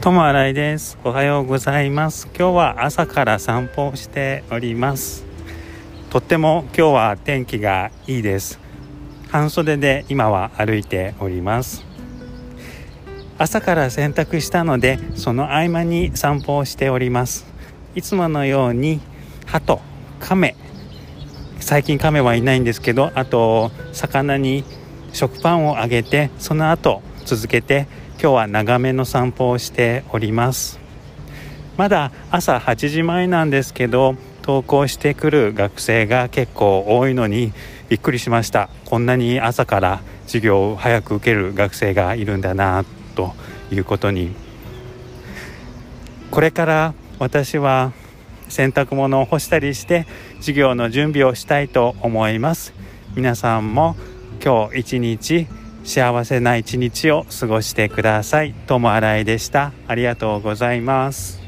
友新井です。おはようございます。今日は朝から散歩をしております。とっても今日は天気がいいです。半袖で今は歩いております。朝から洗濯したのでその合間に散歩をしております。いつものように鳩亀。最近亀はいないんですけどあと魚に食パンをあげてその後続けて今日は長めの散歩をしております。まだ朝8時前なんですけど登校してくる学生が結構多いのにびっくりしました。こんなに朝から授業を早く受ける学生がいるんだなということに。これから私は洗濯物を干したりして授業の準備をしたいと思います。皆さんも今日一日幸せな一日を過ごしてください。友新井でした。ありがとうございます。